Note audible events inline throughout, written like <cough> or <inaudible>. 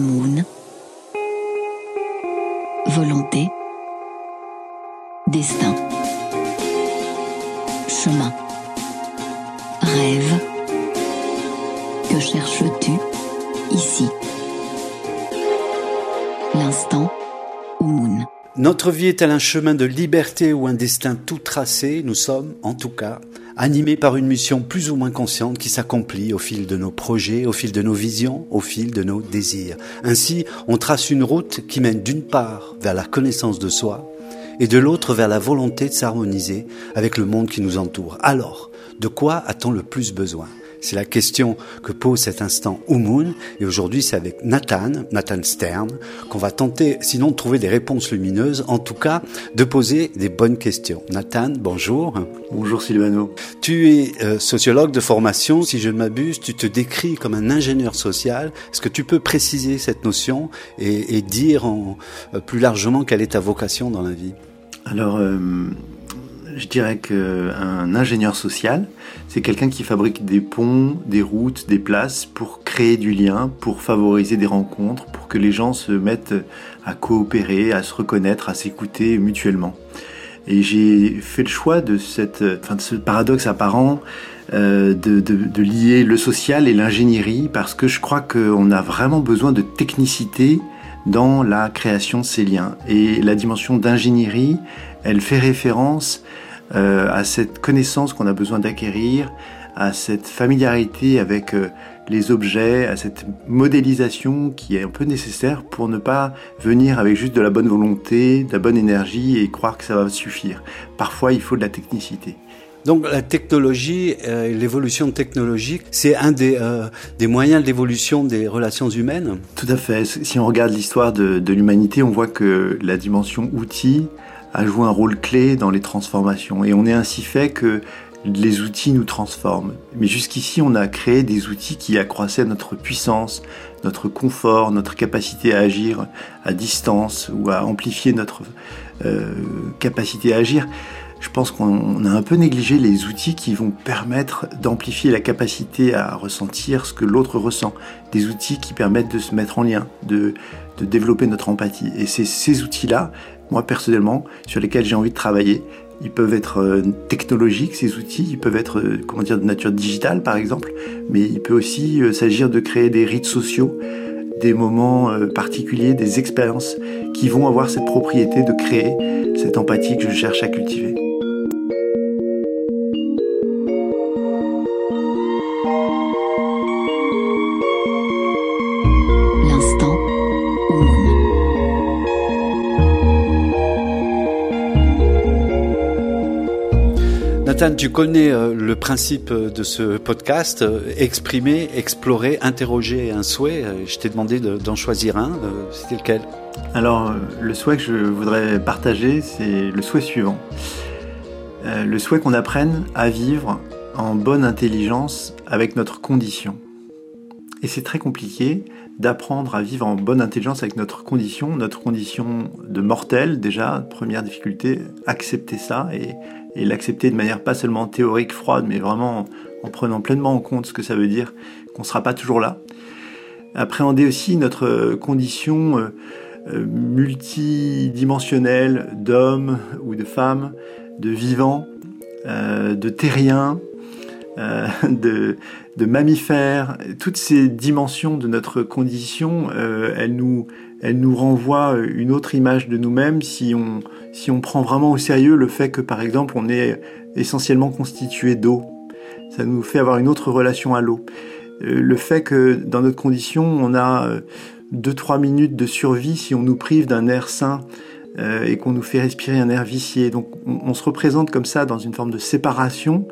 Moon. Volonté. Destin. Chemin. Rêve. Que cherches-tu ici? L'instant Moon? Notre vie est-elle un chemin de liberté ou un destin tout tracé? Nous sommes, en tout cas, animés par une mission plus ou moins consciente qui s'accomplit au fil de nos projets, au fil de nos visions, au fil de nos désirs. Ainsi, on trace une route qui mène d'une part vers la connaissance de soi et de l'autre vers la volonté de s'harmoniser avec le monde qui nous entoure. Alors, de quoi a-t-on le plus besoin? C'est la question que pose cet instant Oumoun. Et aujourd'hui, c'est avec Nathan, Nathan Stern, qu'on va tenter, sinon de trouver des réponses lumineuses, en tout cas, de poser des bonnes questions. Nathan, bonjour. Bonjour Silvano. Tu es euh, sociologue de formation. Si je ne m'abuse, tu te décris comme un ingénieur social. Est-ce que tu peux préciser cette notion et, dire en, euh, plus largement quelle est ta vocation dans la vie? Alors, euh, je dirais qu'un ingénieur social, c'est quelqu'un qui fabrique des ponts, des routes, des places pour créer du lien, pour favoriser des rencontres, pour que les gens se mettent à coopérer, à se reconnaître, à s'écouter mutuellement. Et j'ai fait le choix de, cette, enfin de ce paradoxe apparent euh, de, de, de, lier le social et l'ingénierie parce que je crois qu'on a vraiment besoin de technicité dans la création de ces liens. Et la dimension d'ingénierie, elle fait référence euh, à cette connaissance qu'on a besoin d'acquérir, à cette familiarité avec euh, les objets, à cette modélisation qui est un peu nécessaire pour ne pas venir avec juste de la bonne volonté, de la bonne énergie et croire que ça va suffire. Parfois, il faut de la technicité. Donc la technologie, euh, l'évolution technologique, c'est un des, des moyens d'évolution des relations humaines? Tout à fait. Si on regarde l'histoire de, de l'humanité, on voit que la dimension outil a joué un rôle clé dans les transformations. Et on est ainsi fait que les outils nous transforment. Mais jusqu'ici, on a créé des outils qui accroissaient notre puissance, notre confort, notre capacité à agir à distance ou à amplifier notre euh, capacité à agir. Je pense qu'on a un peu négligé les outils qui vont permettre d'amplifier la capacité à ressentir ce que l'autre ressent. Des outils qui permettent de se mettre en lien, de, de développer notre empathie. Et c'est ces outils-là moi personnellement, sur lesquels j'ai envie de travailler. Ils peuvent être euh, technologiques, ces outils, ils peuvent être euh, comment dire, de nature digitale par exemple, mais il peut aussi euh, s'agir de créer des rites sociaux, des moments particuliers, des expériences qui vont avoir cette propriété de créer cette empathie que je cherche à cultiver. Nathan, tu connais euh, le principe de ce podcast, euh, exprimer, explorer, interroger un souhait. Euh, je t'ai demandé d'en choisir un, c'était lequel? Alors, le souhait que je voudrais partager, c'est le souhait suivant. Le souhait qu'on apprenne à vivre en bonne intelligence avec notre condition. Et c'est très compliqué d'apprendre à vivre en bonne intelligence avec notre condition, notre condition de mortel déjà, première difficulté, accepter ça et et l'accepter de manière pas seulement théorique, froide, mais vraiment en prenant pleinement en compte ce que ça veut dire qu'on ne sera pas toujours là. Appréhender aussi notre condition euh, euh, multidimensionnelle d'homme ou de femme, de vivant, euh, de terrien, <laughs> de, de mammifère. Toutes ces dimensions de notre condition, elles nous elle nous renvoie une autre image de nous-mêmes si on, si on prend vraiment au sérieux le fait que par exemple on est essentiellement constitué d'eau. Ça nous fait avoir une autre relation à l'eau. Euh, le fait que dans notre condition on a 2-3 minutes de survie si on nous prive d'un air sain euh, et qu'on nous fait respirer un air vicié. Donc on, se représente comme ça dans une forme de séparation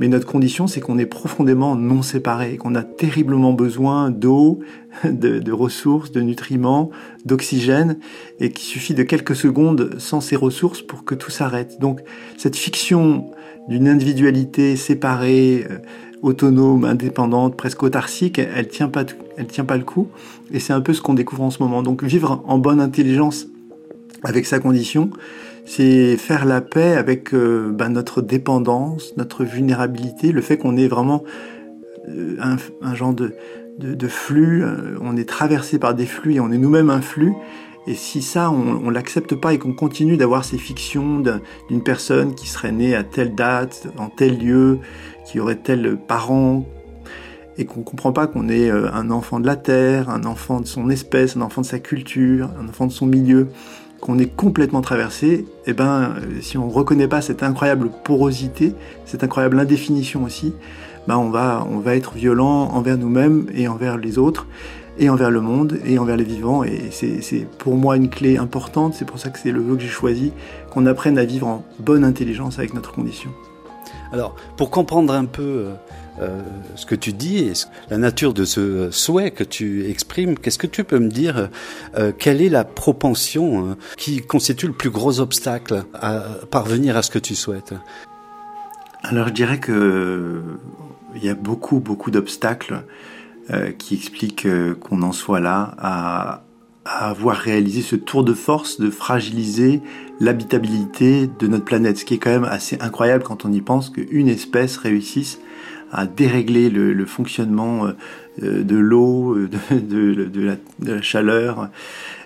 mais notre condition, c'est qu'on est profondément non séparés, qu'on a terriblement besoin d'eau, <laughs> de, ressources, de nutriments, d'oxygène, et qu'il suffit de quelques secondes sans ces ressources pour que tout s'arrête. Donc cette fiction d'une individualité séparée, euh, autonome, indépendante, presque autarcique, elle tient pas, elle tient pas le coup. Et c'est un peu ce qu'on découvre en ce moment. Donc vivre en bonne intelligence avec sa condition, c'est faire la paix avec euh, ben, notre dépendance, notre vulnérabilité, le fait qu'on est vraiment euh, un, genre de, de, flux, on est traversé par des flux et on est nous-mêmes un flux. Et si ça, on, ne l'accepte pas et qu'on continue d'avoir ces fictions d'une personne qui serait née à telle date, en tel lieu, qui aurait tel parent, et qu'on comprend pas qu'on est euh, un enfant de la terre, un enfant de son espèce, un enfant de sa culture, un enfant de son milieu, qu'on est complètement traversé, eh ben, euh, si on reconnaît pas cette incroyable porosité, cette incroyable indéfinition aussi, ben on va, on va être violent envers nous-mêmes et envers les autres et envers le monde et envers les vivants. Et c'est pour moi une clé importante, c'est pour ça que c'est le vœu que j'ai choisi, qu'on apprenne à vivre en bonne intelligence avec notre condition. Alors, pour comprendre un peu euh, euh, ce que tu dis et la nature de ce souhait que tu exprimes, qu'est-ce que tu peux me dire euh, Quelle est la propension qui constitue le plus gros obstacle à parvenir à ce que tu souhaites? Alors, je dirais que il y a beaucoup, beaucoup d'obstacles. Euh, qui explique euh, qu'on en soit là à, avoir réalisé ce tour de force de fragiliser l'habitabilité de notre planète, ce qui est quand même assez incroyable quand on y pense qu'une espèce réussisse à dérégler le, fonctionnement euh, de l'eau, de, la, chaleur,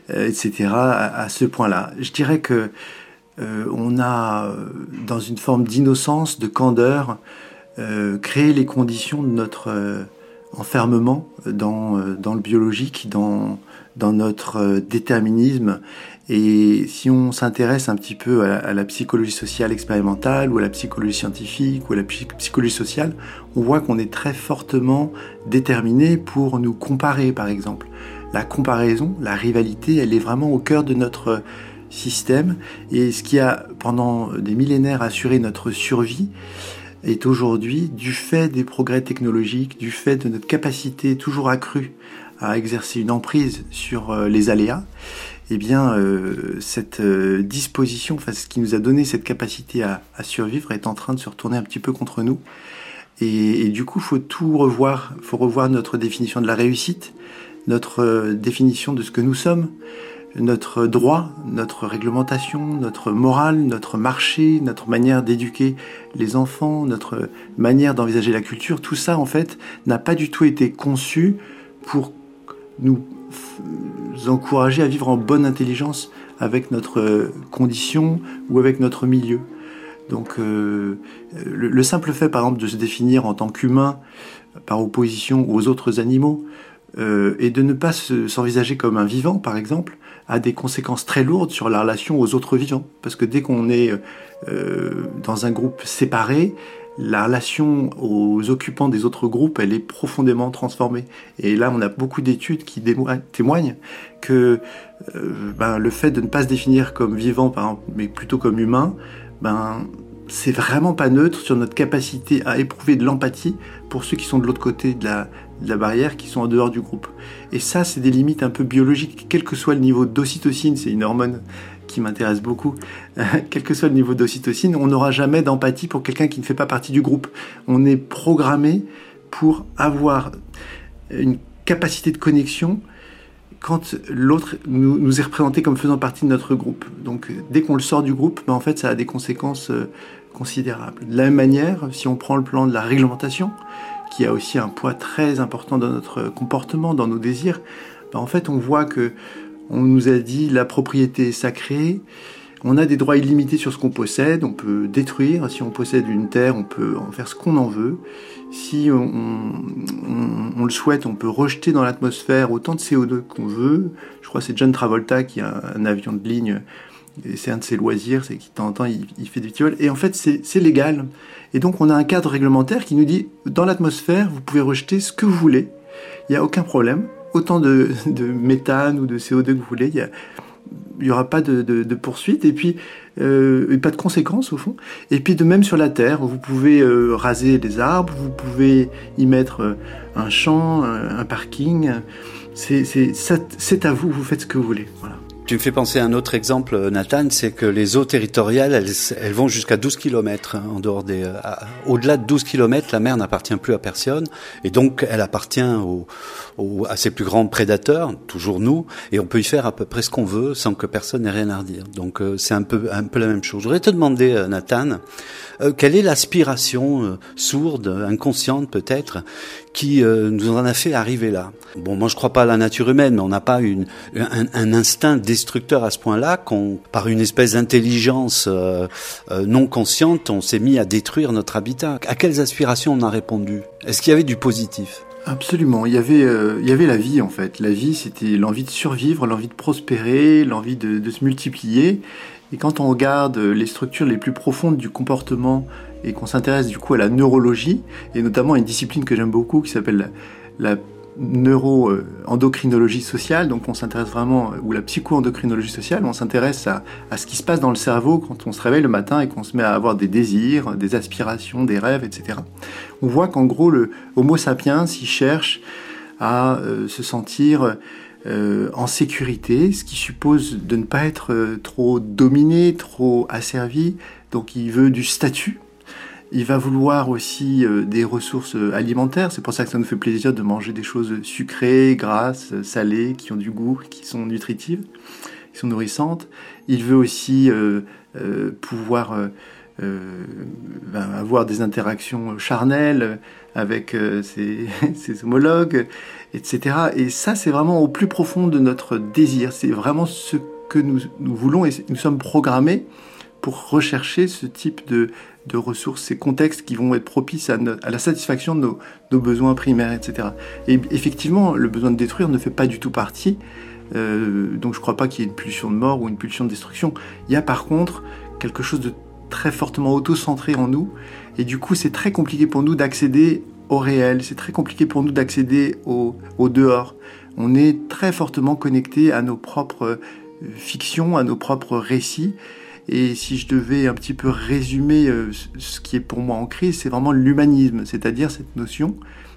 etc. À, ce point-là. Je dirais que on a, dans une forme d'innocence, de candeur, créé les conditions de notre enfermement dans, euh, dans le biologique, dans, dans notre euh, déterminisme. Et si on s'intéresse un petit peu à la, psychologie sociale expérimentale ou à la psychologie scientifique ou à la psychologie sociale, on voit qu'on est très fortement déterminé pour nous comparer, par exemple. La comparaison, la rivalité, elle est vraiment au cœur de notre système. Et ce qui a, pendant des millénaires, assuré notre survie, est aujourd'hui, du fait des progrès technologiques, du fait de notre capacité toujours accrue à exercer une emprise sur euh, les aléas, eh bien, euh, cette euh, disposition, ce qui nous a donné cette capacité à, survivre, est en train de se retourner un petit peu contre nous. Et, et du coup, faut tout revoir. Faut revoir notre définition de la réussite, notre définition de ce que nous sommes, notre droit, notre réglementation, notre morale, notre marché, notre manière d'éduquer les enfants, notre manière d'envisager la culture, tout ça en fait n'a pas du tout été conçu pour nous encourager à vivre en bonne intelligence avec notre condition ou avec notre milieu. Donc euh, le, simple fait par exemple de se définir en tant qu'humain par opposition aux autres animaux euh, et de ne pas s'envisager comme un vivant par exemple, a des conséquences très lourdes sur la relation aux autres vivants. Parce que dès qu'on est euh, dans un groupe séparé, la relation aux occupants des autres groupes, elle est profondément transformée. Et là, on a beaucoup d'études qui témoignent que euh, ben, le fait de ne pas se définir comme vivant, par mais plutôt comme humain, ben, c'est vraiment pas neutre sur notre capacité à éprouver de l'empathie pour ceux qui sont de l'autre côté de la, de la barrière, qui sont en dehors du groupe. Et ça, c'est des limites un peu biologiques, quel que soit le niveau d'ocytocine, c'est une hormone qui m'intéresse beaucoup, quel que soit le niveau d'ocytocine, on n'aura jamais d'empathie pour quelqu'un qui ne fait pas partie du groupe. On est programmé pour avoir une capacité de connexion quand l'autre nous, est représenté comme faisant partie de notre groupe. Donc dès qu'on le sort du groupe, ben, en fait ça a des conséquences euh, considérables. De la même manière, si on prend le plan de la réglementation, qui a aussi un poids très important dans notre comportement, dans nos désirs, ben, en fait on voit que on nous a dit la propriété est sacrée, on a des droits illimités sur ce qu'on possède, on peut détruire, si on possède une terre, on peut en faire ce qu'on en veut. Si on, le souhaite, on peut rejeter dans l'atmosphère autant de CO2 qu'on veut. Je crois que c'est John Travolta qui a un avion de ligne, et c'est un de ses loisirs, c'est qu'il temps en temps il, fait petits vols. Et en fait, c'est légal. Et donc on a un cadre réglementaire qui nous dit, dans l'atmosphère, vous pouvez rejeter ce que vous voulez. Il n'y a aucun problème. Autant de, méthane ou de CO2 que vous voulez. Il n'y aura pas de, de, poursuite. Et puis, euh, pas de conséquences au fond. Et puis de même sur la terre, vous pouvez euh, raser des arbres, vous pouvez y mettre euh, un champ, un, parking. C'est à vous, vous faites ce que vous voulez. Voilà. Tu me fais penser à un autre exemple, Nathan, c'est que les eaux territoriales, elles, vont jusqu'à 12 km. Hein, en dehors des, au-delà de 12 km, la mer n'appartient plus à personne, et donc elle appartient aux, à ses plus grands prédateurs, toujours nous, et on peut y faire à peu près ce qu'on veut sans que personne n'ait rien à redire. Donc euh, c'est un peu, un peu la même chose. Je voudrais te demander, euh, Nathan, euh, quelle est l'aspiration sourde, inconsciente peut-être, qui euh, nous en a fait arriver là. Bon, moi je crois pas à la nature humaine, mais on n'a pas un, instinct destructeur à ce point-là qu'on, par une espèce d'intelligence euh, euh, non consciente, on s'est mis à détruire notre habitat. À quelles aspirations on a répondu? Est-ce qu'il y avait du positif? Absolument. Il y avait, il y avait la vie en fait. La vie, c'était l'envie de survivre, l'envie de prospérer, l'envie de, se multiplier. Et quand on regarde les structures les plus profondes du comportement et qu'on s'intéresse du coup à la neurologie, et notamment à une discipline que j'aime beaucoup qui s'appelle la, neuro-endocrinologie sociale, donc on s'intéresse vraiment, ou la psycho-endocrinologie sociale, on s'intéresse à, à, ce qui se passe dans le cerveau quand on se réveille le matin et qu'on se met à avoir des désirs, des aspirations, des rêves, etc. On voit qu'en gros, le Homo sapiens, il cherche à euh, se sentir euh, en sécurité, ce qui suppose de ne pas être euh, trop dominé, trop asservi. Donc il veut du statut. Il va vouloir aussi euh, des ressources alimentaires. C'est pour ça que ça nous fait plaisir de manger des choses sucrées, grasses, salées, qui ont du goût, qui sont nutritives, qui sont nourrissantes. Il veut aussi pouvoir ben, avoir des interactions charnelles avec ses, <laughs> ses homologues etc. Et ça, c'est vraiment au plus profond de notre désir. C'est vraiment ce que nous, voulons et nous sommes programmés pour rechercher ce type de, ressources, ces contextes qui vont être propices à, la satisfaction de nos, besoins primaires, etc. Et effectivement, le besoin de détruire ne fait pas du tout partie. Euh, donc je ne crois pas qu'il y ait une pulsion de mort ou une pulsion de destruction. Il y a par contre quelque chose de très fortement auto-centré en nous. Et du coup, c'est très compliqué pour nous d'accéder au réel, c'est très compliqué pour nous d'accéder au, dehors. On est très fortement connecté à nos propres euh, fictions, à nos propres récits. Et si je devais un petit peu résumer euh, ce qui est pour moi en crise, c'est vraiment l'humanisme, c'est-à-dire cette notion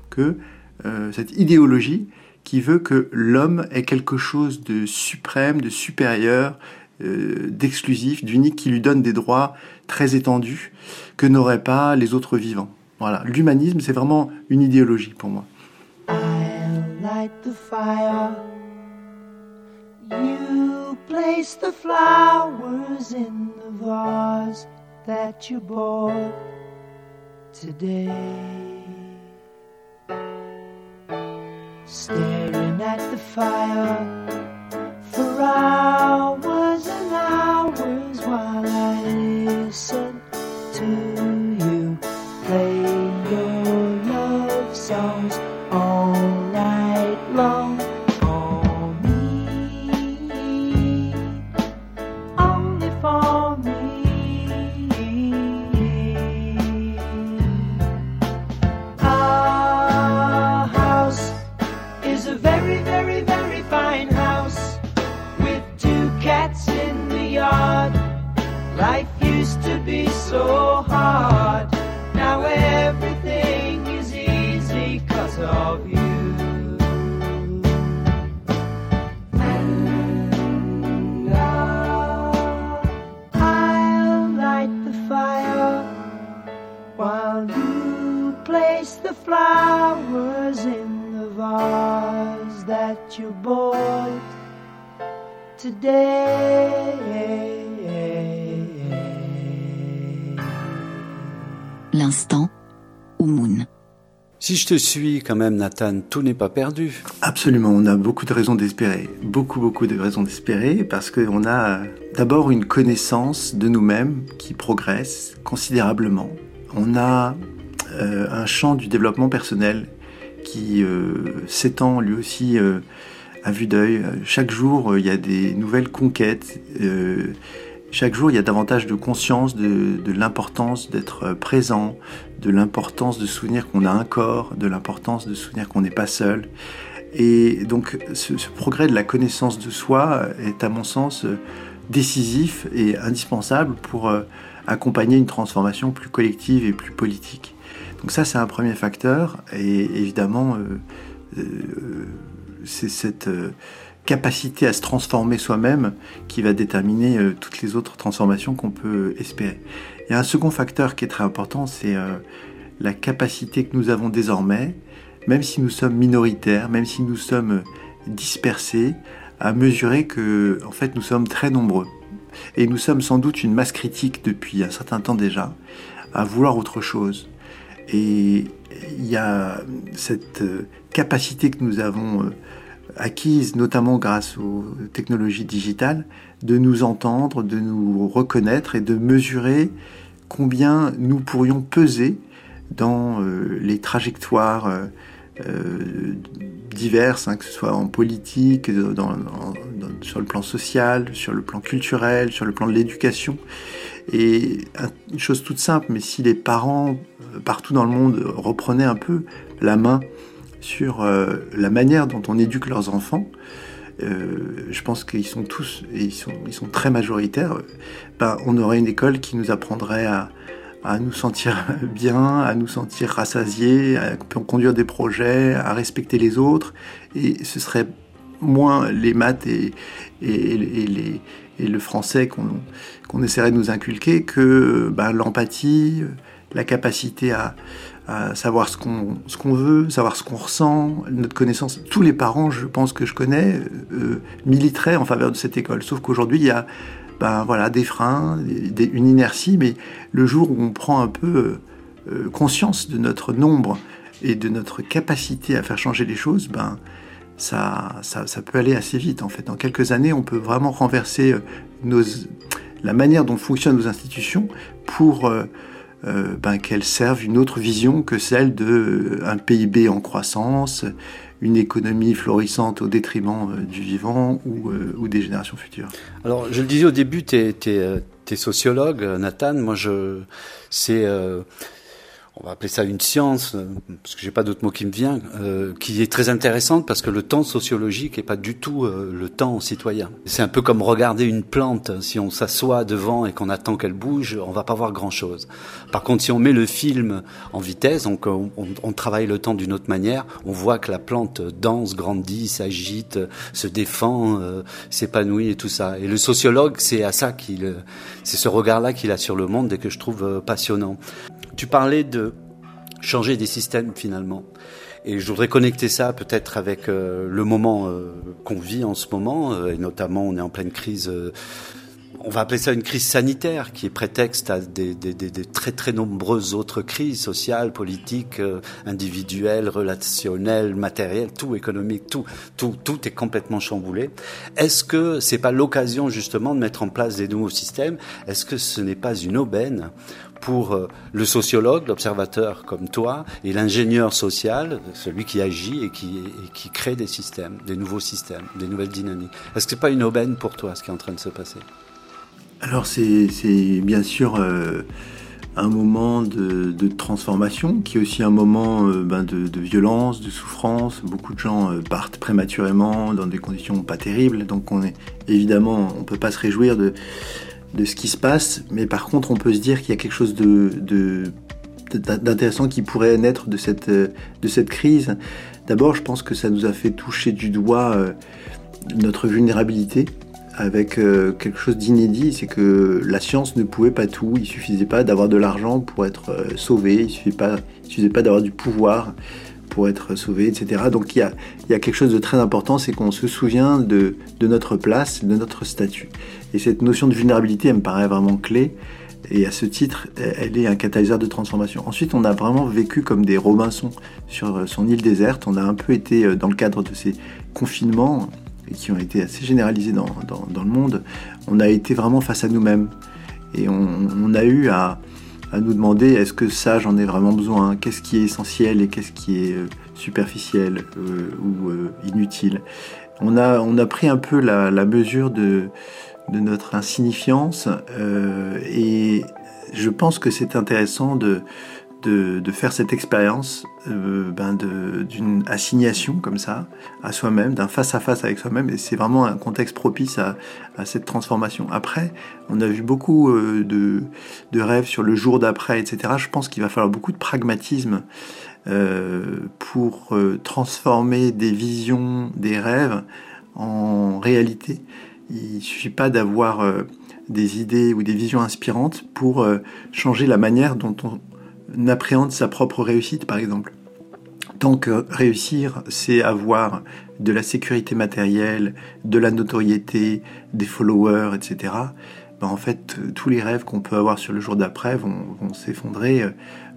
que euh, cette idéologie qui veut que l'homme est quelque chose de suprême, de supérieur, d'exclusif, d'unique, qui lui donne des droits très étendus que n'auraient pas les autres vivants. Voilà, l'humanisme, c'est vraiment une idéologie pour moi. Place the flowers in the vase that you bought today. Staring at the fire for hours and hours while I listen L'instant Moon. Si je te suis quand même, Nathan, tout n'est pas perdu. Absolument, on a beaucoup de raisons d'espérer. Beaucoup, beaucoup de raisons d'espérer parce qu'on a d'abord une connaissance de nous-mêmes qui progresse considérablement. On a euh, un champ du développement personnel qui euh, s'étend lui aussi euh, à vue d'œil. Chaque jour, il y a des nouvelles conquêtes. chaque jour, il y a davantage de conscience de, l'importance d'être présent, de l'importance de souvenir qu'on a un corps, de l'importance de souvenir qu'on n'est pas seul. Et donc, ce, progrès de la connaissance de soi est, à mon sens, décisif et indispensable pour accompagner une transformation plus collective et plus politique. Donc ça, c'est un premier facteur. Et évidemment, euh, euh, c'est cette euh, capacité à se transformer soi-même qui va déterminer toutes les autres transformations qu'on peut espérer. Il y a un second facteur qui est très important, c'est la capacité que nous avons désormais, même si nous sommes minoritaires, même si nous sommes dispersés, à mesurer que, en fait, nous sommes très nombreux. Et nous sommes sans doute une masse critique depuis un certain temps déjà, à vouloir autre chose, et il y a cette capacité que nous avons acquise, notamment grâce aux technologies digitales, de nous entendre, de nous reconnaître et de mesurer combien nous pourrions peser dans les trajectoires diverses, hein, que ce soit en politique, sur le plan social, sur le plan culturel, sur le plan de l'éducation. Et une chose toute simple, mais si les parents euh, partout dans le monde reprenaient un peu la main sur euh, la manière dont on éduque leurs enfants, euh, je pense qu'ils sont tous, et ils sont, très majoritaires, ben, on aurait une école qui nous apprendrait à, nous sentir <laughs> bien, à nous sentir rassasiés, à conduire des projets, à respecter les autres. Et ce serait moins les maths et, le français qu'on essaierait de nous inculquer que bah, l'empathie, la capacité à, savoir ce qu'on ce qu'on veut, savoir ce qu'on ressent, notre connaissance. Tous les parents, je pense que je connais, euh, militeraient en faveur de cette école. Sauf qu'aujourd'hui, il y a ben voilà, des freins, une inertie, mais le jour où on prend un peu euh, euh, conscience de notre nombre et de notre capacité à faire changer les choses, ben ça, ça, peut aller assez vite en fait. En quelques années, on peut vraiment renverser nos, la manière dont fonctionnent nos institutions pour ben, qu'elles servent une autre vision que celle d'un PIB en croissance, une économie florissante au détriment euh, du vivant ou, euh, des générations futures. Alors, je le disais au début, tu es, sociologue, Nathan. Moi, je, c'est, euh, on va appeler ça une science, euh, parce que j'ai pas d'autre mot qui me vient, euh, qui est très intéressante parce que le temps sociologique est pas du tout euh, le temps citoyen. C'est un peu comme regarder une plante. Si on s'assoit devant et qu'on attend qu'elle bouge, on va pas voir grand chose. Par contre, si on met le film en vitesse, donc on, on, travaille le temps d'une autre manière, on voit que la plante danse, grandit, s'agite, se défend, s'épanouit et tout ça. Et le sociologue, c'est à ça qu'il, c'est ce regard-là qu'il a sur le monde et que je trouve passionnant. Tu parlais de changer des systèmes finalement. Et je voudrais connecter ça peut-être avec euh, le moment euh, qu'on vit en ce moment, euh, et notamment on est en pleine crise, on va appeler ça une crise sanitaire, qui est prétexte à des, des, très très nombreuses autres crises sociales, politiques, individuelles, relationnelles, matérielles, tout économique, tout, tout, tout est complètement chamboulé. Est-ce que c'est pas l'occasion justement de mettre en place des nouveaux systèmes? Est-ce que ce n'est pas une aubaine pour euh, le sociologue, l'observateur comme toi, et l'ingénieur social, celui qui agit et qui, crée des systèmes, des nouveaux systèmes, des nouvelles dynamiques. Est-ce que c'est pas une aubaine pour toi ce qui est en train de se passer? Alors c'est bien sûr euh, un moment de, transformation, qui est aussi un moment euh, ben de, violence, de souffrance. Beaucoup de gens partent prématurément dans des conditions pas terribles, donc on est évidemment on peut pas se réjouir de de ce qui se passe, mais par contre on peut se dire qu'il y a quelque chose d'intéressant qui pourrait naître de cette, crise. D'abord, je pense que ça nous a fait toucher du doigt euh, notre vulnérabilité avec euh, quelque chose d'inédit, c'est que la science ne pouvait pas tout, il suffisait pas d'avoir de l'argent pour être euh, sauvé, il suffisait pas, suffisait pas d'avoir du pouvoir être sauvé, etc. Donc il y a, quelque chose de très important, c'est qu'on se souvient de, notre place, de notre statut. Et cette notion de vulnérabilité, elle me paraît vraiment clé. Et à ce titre, elle est un catalyseur de transformation. Ensuite, on a vraiment vécu comme des Robinson sur son île déserte. On a un peu été euh, dans le cadre de ces confinements qui ont été assez généralisés dans, le monde. On a été vraiment face à nous-mêmes. Et on, a eu à, à nous demander est-ce que ça, j'en ai vraiment besoin? Qu'est-ce qui est essentiel et qu'est-ce qui est euh, superficiel euh, ou inutile? On a, on a pris un peu la, la mesure de, de notre insignifiance. Euh, et je pense que c'est intéressant de, de, faire cette expérience euh, ben d'une assignation comme ça à soi-même, d'un face-à-face avec soi-même. Et c'est vraiment un contexte propice à, cette transformation. Après, on a vu beaucoup euh, de, de rêves sur le jour d'après, etc. Je pense qu'il va falloir beaucoup de pragmatisme euh, pour transformer des visions, des rêves en réalité. Il ne suffit pas d'avoir des idées ou des visions inspirantes pour changer la manière dont on appréhende sa propre réussite, par exemple. Tant que réussir, c'est avoir de la sécurité matérielle, de la notoriété, des followers, etc., ben, en fait, tous les rêves qu'on peut avoir sur le jour d'après vont, s'effondrer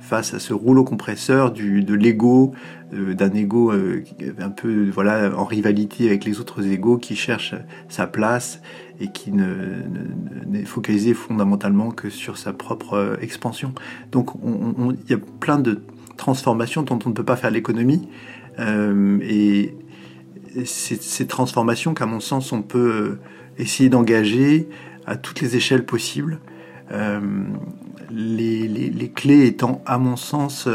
face à ce rouleau compresseur du, de l'ego, d'un ego un peu voilà en rivalité avec les autres égos qui cherchent sa place et qui ne, n'est focalisé fondamentalement que sur sa propre euh, expansion. Donc il y a plein de transformations dont on ne peut pas faire l'économie. Euh, et ces transformations qu'à mon sens on peut euh, essayer d'engager à toutes les échelles possibles. les, les, les, clés étant à mon sens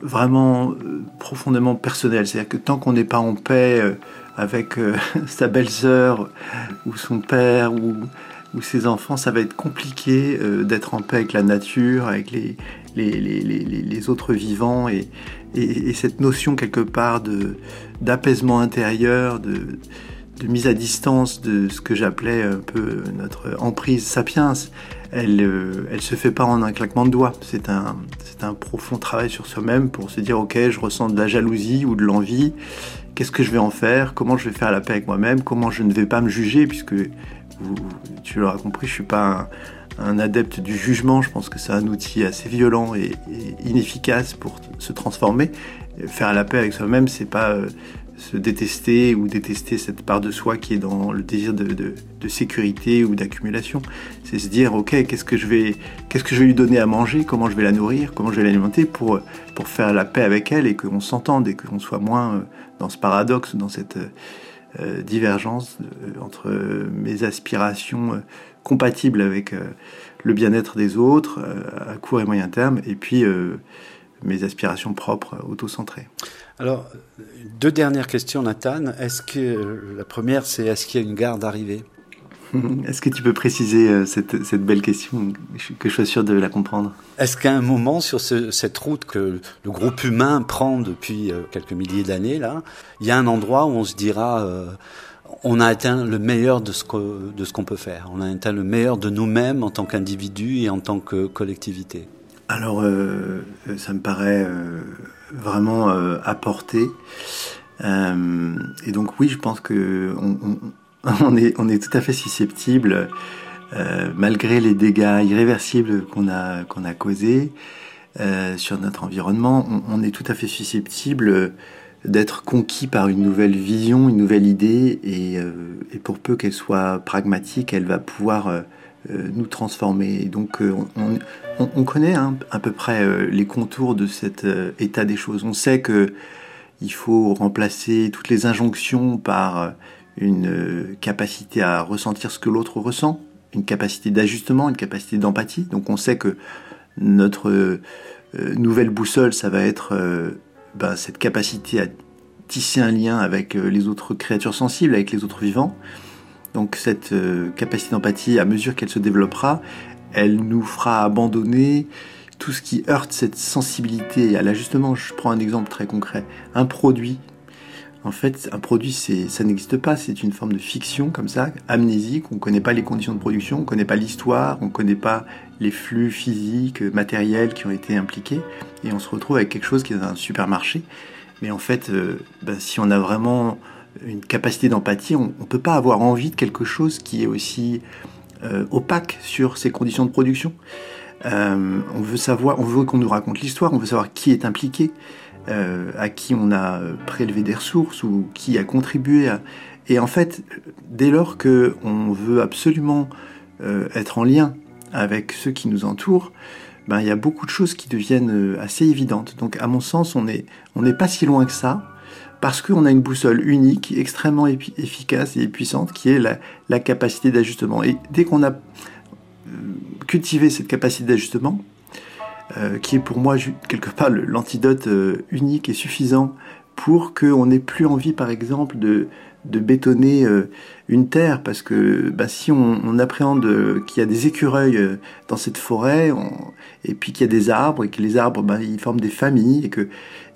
vraiment profondément personnelles. C'est-à-dire que tant qu'on n'est pas en paix avec euh, <laughs> sa belle-sœur ou son père ou, ou, ses enfants, ça va être compliqué euh, d'être en paix avec la nature, avec les, les, les, les autres vivants et, et, et, cette notion quelque part de d'apaisement intérieur, de, de mise à distance de ce que j'appelais un peu notre emprise sapiens, elle, euh, elle se fait pas en un claquement de doigts. C'est un, c'est un profond travail sur soi-même pour se dire ok, je ressens de la jalousie ou de l'envie qu'est-ce que je vais en faire, comment je vais faire la paix avec moi-même, comment je ne vais pas me juger, puisque tu l'auras compris, je suis pas un, adepte du jugement, je pense que c'est un outil assez violent et, inefficace pour se transformer. Faire la paix avec soi-même, c'est pas euh, se détester ou détester cette part de soi qui est dans le désir de, sécurité ou d'accumulation. C'est se dire, ok, qu'est-ce que je vais, qu'est-ce que je vais lui donner à manger, comment je vais la nourrir, comment je vais l'alimenter pour pour faire la paix avec elle et qu'on s'entende et qu'on soit moins euh, dans ce paradoxe, dans cette euh, divergence euh, entre mes aspirations compatibles avec le bien-être des autres à court et moyen terme, et puis mes aspirations propres, auto-centrées. Alors, deux dernières questions, Nathan. Est-ce que la première, c'est est-ce qu'il y a une garde arrivée <laughs> Est-ce que tu peux préciser euh, cette, cette, belle question que je suis sûr de la comprendre? Est-ce qu'à un moment sur ce, cette route que le groupe humain prend depuis euh, quelques milliers d'années là, il y a un endroit où on se dira euh, on a atteint le meilleur de ce que, de ce qu'on peut faire. On a atteint le meilleur de nous-mêmes en tant qu'individus et en tant que collectivité. Alors, euh, ça me paraît euh, vraiment euh, apporté. Euh, et donc, oui, je pense que <laughs> on, est, on est tout à fait susceptible, euh, malgré les dégâts irréversibles qu'on a, qu'on a causés sur notre environnement, on, est tout à fait susceptible d'être conquis par une nouvelle vision, une nouvelle idée, et, pour peu qu'elle soit pragmatique, elle va pouvoir euh, nous transformer. Donc euh, on, connaît hein, à peu près euh, les contours de cet état des choses. On sait que il faut remplacer toutes les injonctions par une capacité à ressentir ce que l'autre ressent, une capacité d'ajustement, une capacité d'empathie. Donc on sait que notre nouvelle boussole, ça va être ben, cette capacité à tisser un lien avec les autres créatures sensibles, avec les autres vivants. Donc cette euh, capacité d'empathie, à mesure qu'elle se développera, elle nous fera abandonner tout ce qui heurte cette sensibilité à l'ajustement. Je prends un exemple très concret. Un produit. En fait, un produit, ça n'existe pas. C'est une forme de fiction comme ça, amnésique. On ne connaît pas les conditions de production, on ne connaît pas l'histoire, on ne connaît pas les flux physiques, matériels qui ont été impliqués. Et on se retrouve avec quelque chose qui est dans un supermarché. Mais en fait, euh, ben, si on a vraiment une capacité d'empathie, on ne peut pas avoir envie de quelque chose qui est aussi euh, opaque sur ses conditions de production. Euh, on veut savoir, on veut qu'on nous raconte l'histoire, on veut savoir qui est impliqué, euh, à qui on a prélevé des ressources ou qui a contribué. Et en fait, dès lors que on veut absolument être en lien avec ceux qui nous entourent, ben il y a beaucoup de choses qui deviennent assez évidentes. Donc à mon sens, on n'est on n'est pas si loin que ça parce qu'on a une boussole unique, extrêmement efficace et puissante, qui est la, capacité d'ajustement. Et dès qu'on a euh, cultivé cette capacité d'ajustement, euh, qui est pour moi quelque part l'antidote euh, unique et suffisant pour qu'on n'ait plus envie, par exemple, de, de bétonner euh, une terre, parce que bah, si on, appréhende qu'il y a des écureuils euh, dans cette forêt, et puis qu'il y a des arbres, et que les arbres, bah, ils forment des familles, et que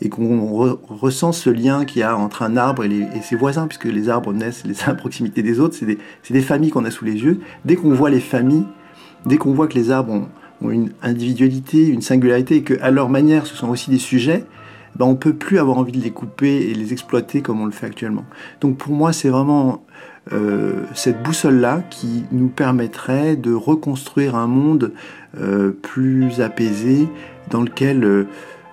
et qu'on re, ressent ce lien qu'il y a entre un arbre et, ses voisins, puisque les arbres naissent les uns à proximité des autres, c'est des, des, familles qu'on a sous les yeux. Dès qu'on voit les familles, dès qu'on voit que les arbres ont, ont, une individualité, une singularité, et que à leur manière, ce sont aussi des sujets, ben on peut plus avoir envie de les couper et les exploiter comme on le fait actuellement. Donc pour moi, c'est vraiment euh, cette boussole-là qui nous permettrait de reconstruire un monde euh, plus apaisé, dans lequel euh,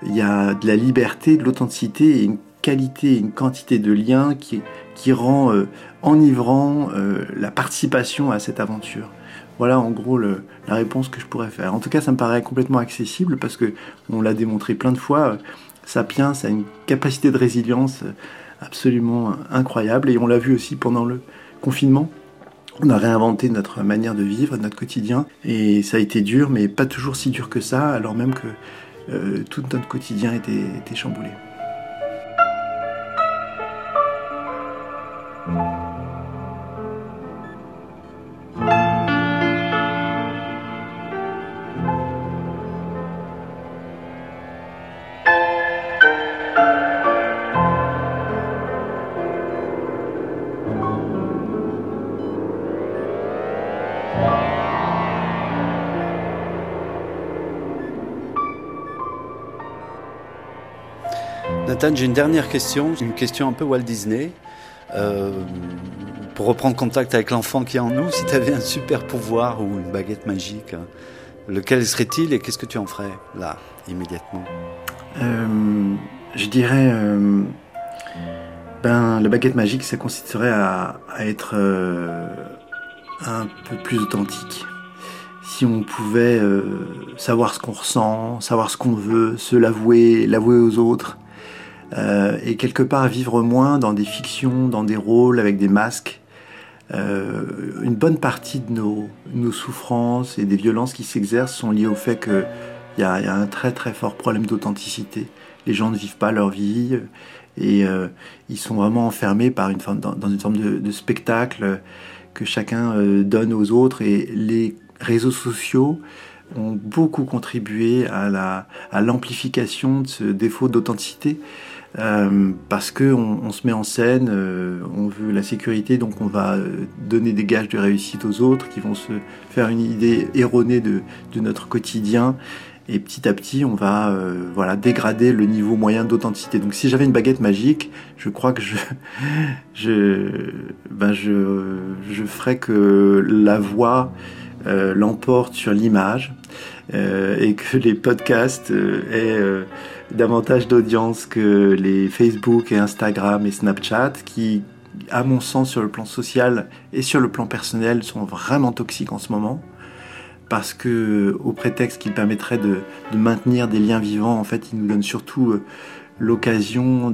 il y a de la liberté, de l'authenticité et une qualité, une quantité de liens qui, qui rend enivrant la participation à cette aventure. Voilà en gros la réponse que je pourrais faire. En tout cas, ça me paraît complètement accessible parce que on l'a démontré plein de fois. Sapiens a une capacité de résilience absolument incroyable et on l'a vu aussi pendant le confinement. On a réinventé notre manière de vivre, notre quotidien et ça a été dur mais pas toujours si dur que ça alors même que euh, tout notre quotidien était chamboulé. Nathan, j'ai une dernière question, une question un peu Walt Disney. Euh, pour reprendre contact avec l'enfant qui est en nous, si tu avais un super pouvoir ou une baguette magique, lequel serait-il et qu'est-ce que tu en ferais là, immédiatement? Euh, Je dirais, euh, ben, la baguette magique, ça consisterait à, être un peu plus authentique. Si on pouvait savoir ce qu'on ressent, savoir ce qu'on veut, se l'avouer, l'avouer aux autres, euh, et quelque part vivre moins dans des fictions, dans des rôles avec des masques. Euh, une bonne partie de nos, nos, souffrances et des violences qui s'exercent sont liées au fait qu'il y, y, a un très très fort problème d'authenticité. Les gens ne vivent pas leur vie et euh, ils sont vraiment enfermés par une forme, dans, une forme de, spectacle que chacun euh, donne aux autres et les réseaux sociaux ont beaucoup contribué à l'amplification à de ce défaut d'authenticité. Euh, parce que on, se met en scène, euh, on veut la sécurité, donc on va euh, donner des gages de réussite aux autres qui vont se faire une idée erronée de, de notre quotidien. Et petit à petit, on va voilà dégrader le niveau moyen d'authenticité. Donc, si j'avais une baguette magique, je crois que je <laughs> je ben je je ferais que la voix l'emporte sur l'image et que les podcasts aient davantage d'audience que les Facebook et Instagram et Snapchat qui, à mon sens, sur le plan social et sur le plan personnel, sont vraiment toxiques en ce moment. Parce que, au prétexte qu'ils permettraient de, maintenir des liens vivants, en fait, ils nous donnent surtout euh, l'occasion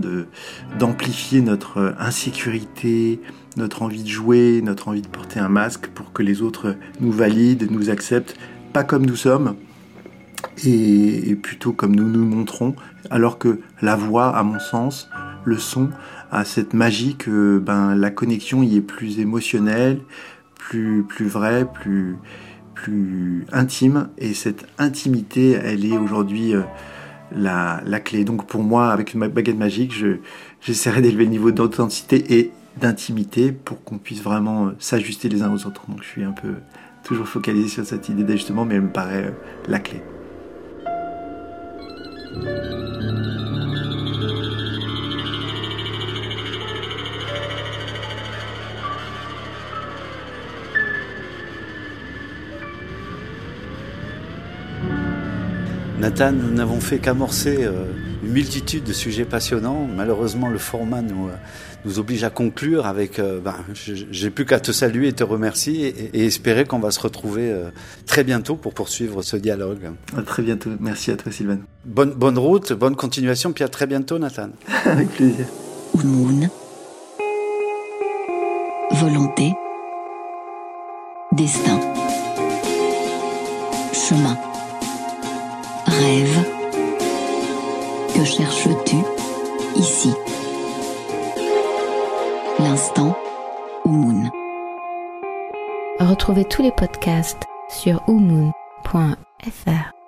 d'amplifier notre insécurité, notre envie de jouer, notre envie de porter un masque pour que les autres nous valident, nous acceptent, pas comme nous sommes, et, plutôt comme nous nous montrons, alors que la voix, à mon sens, le son, a cette magie que ben, la connexion y est plus émotionnelle, plus, plus vraie, plus, plus intime, et cette intimité, elle est aujourd'hui euh, la, la, clé. Donc pour moi, avec une baguette magique, j'essaierai d'élever le niveau d'authenticité et d'intimité pour qu'on puisse vraiment euh, s'ajuster les uns aux autres. Donc je suis un peu toujours focalisé sur cette idée d'ajustement, mais elle me paraît euh, la clé. Nathan, nous n'avons fait qu'amorcer euh, une multitude de sujets passionnants. Malheureusement, le format nous, euh, nous oblige à conclure avec. Euh, ben, J'ai plus qu'à te saluer et te remercier et, espérer qu'on va se retrouver très bientôt pour poursuivre ce dialogue. À très bientôt. Merci à toi, Sylvain. Bonne, bonne route, bonne continuation, puis à très bientôt, Nathan. <laughs> avec plaisir. Moon. Volonté. Destin. Chemin. Rêve. Cherches-tu ici? L'instant Moon. Retrouvez tous les podcasts sur oumoon.fr.